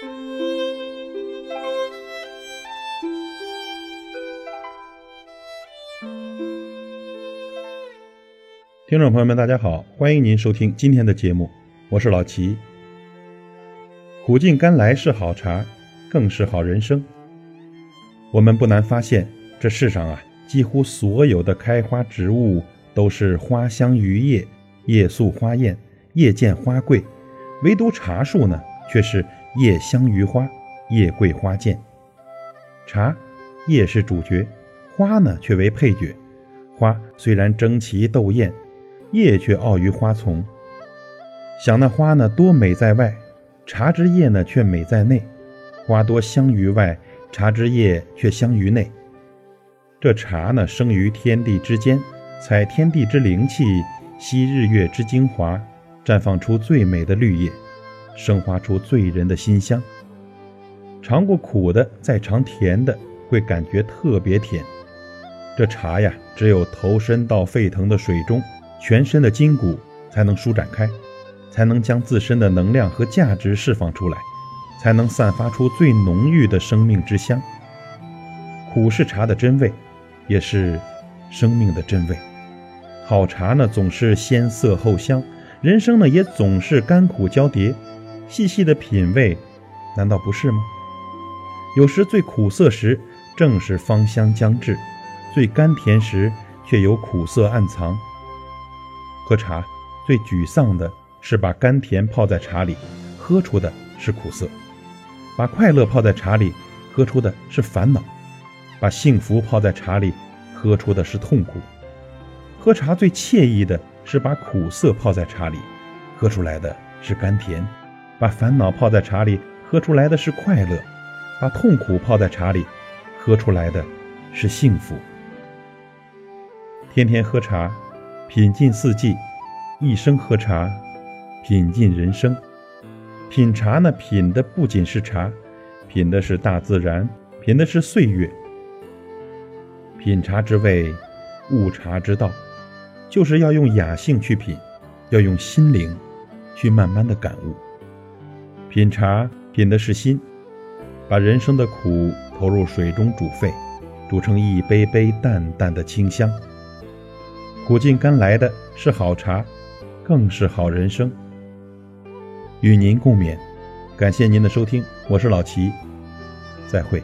听众朋友们，大家好，欢迎您收听今天的节目，我是老齐。苦尽甘来是好茶，更是好人生。我们不难发现，这世上啊，几乎所有的开花植物都是花香于叶，叶素花艳，叶见花贵；唯独茶树呢，却是叶香于花，叶贵花贱。茶叶是主角，花呢却为配角。花虽然争奇斗艳。叶却傲于花丛，想那花呢多美在外，茶之叶呢却美在内。花多香于外，茶之叶却香于内。这茶呢生于天地之间，采天地之灵气，吸日月之精华，绽放出最美的绿叶，生发出醉人的馨香。尝过苦的，再尝甜的，会感觉特别甜。这茶呀，只有投身到沸腾的水中。全身的筋骨才能舒展开，才能将自身的能量和价值释放出来，才能散发出最浓郁的生命之香。苦是茶的真味，也是生命的真味。好茶呢，总是先涩后香；人生呢，也总是甘苦交叠。细细的品味，难道不是吗？有时最苦涩时，正是芳香将至；最甘甜时，却有苦涩暗藏。喝茶最沮丧的是把甘甜泡在茶里，喝出的是苦涩；把快乐泡在茶里，喝出的是烦恼；把幸福泡在茶里，喝出的是痛苦。喝茶最惬意的是把苦涩泡在茶里，喝出来的是甘甜；把烦恼泡在茶里，喝出来的是快乐；把痛苦泡在茶里，喝出来的是幸福。天天喝茶。品尽四季，一生喝茶，品尽人生。品茶呢，品的不仅是茶，品的是大自然，品的是岁月。品茶之味，悟茶之道，就是要用雅兴去品，要用心灵去慢慢的感悟。品茶品的是心，把人生的苦投入水中煮沸，煮成一杯杯淡淡的清香。苦尽甘来的是好茶，更是好人生。与您共勉，感谢您的收听，我是老齐，再会。